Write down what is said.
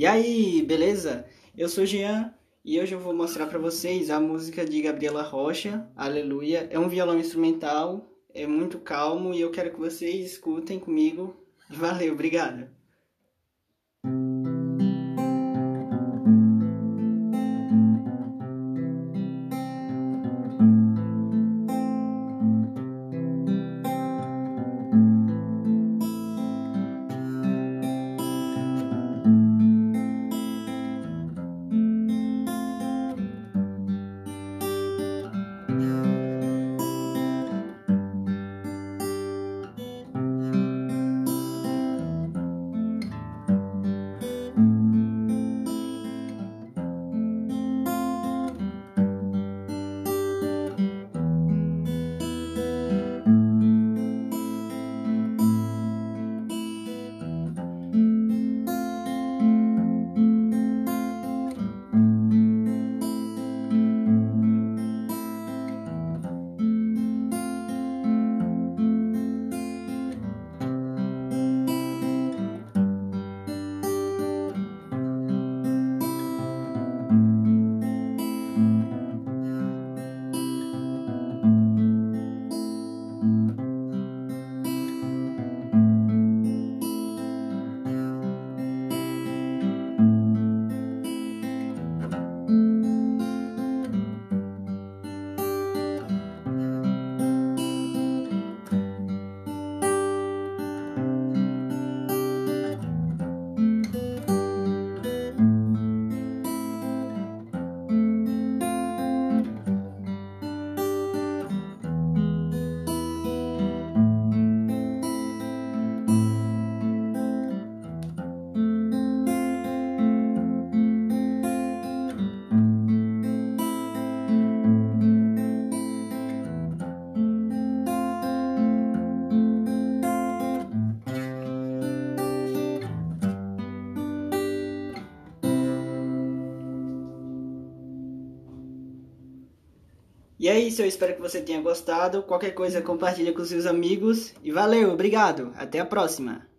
E aí, beleza? Eu sou Jean e hoje eu vou mostrar para vocês a música de Gabriela Rocha, Aleluia. É um violão instrumental, é muito calmo e eu quero que vocês escutem comigo. Valeu, obrigado. E é isso, eu espero que você tenha gostado. Qualquer coisa, compartilha com seus amigos. E valeu, obrigado. Até a próxima.